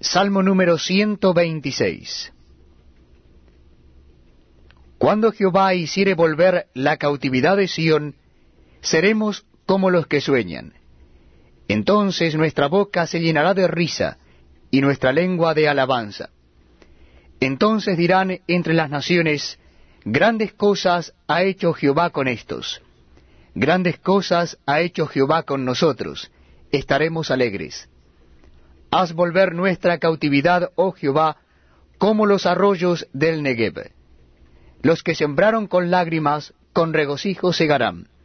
Salmo número 126 Cuando Jehová hiciere volver la cautividad de Sión, seremos como los que sueñan. Entonces nuestra boca se llenará de risa, y nuestra lengua de alabanza. Entonces dirán entre las naciones, Grandes cosas ha hecho Jehová con estos. Grandes cosas ha hecho Jehová con nosotros. Estaremos alegres. Haz volver nuestra cautividad, oh Jehová, como los arroyos del Negev. Los que sembraron con lágrimas, con regocijo segarán.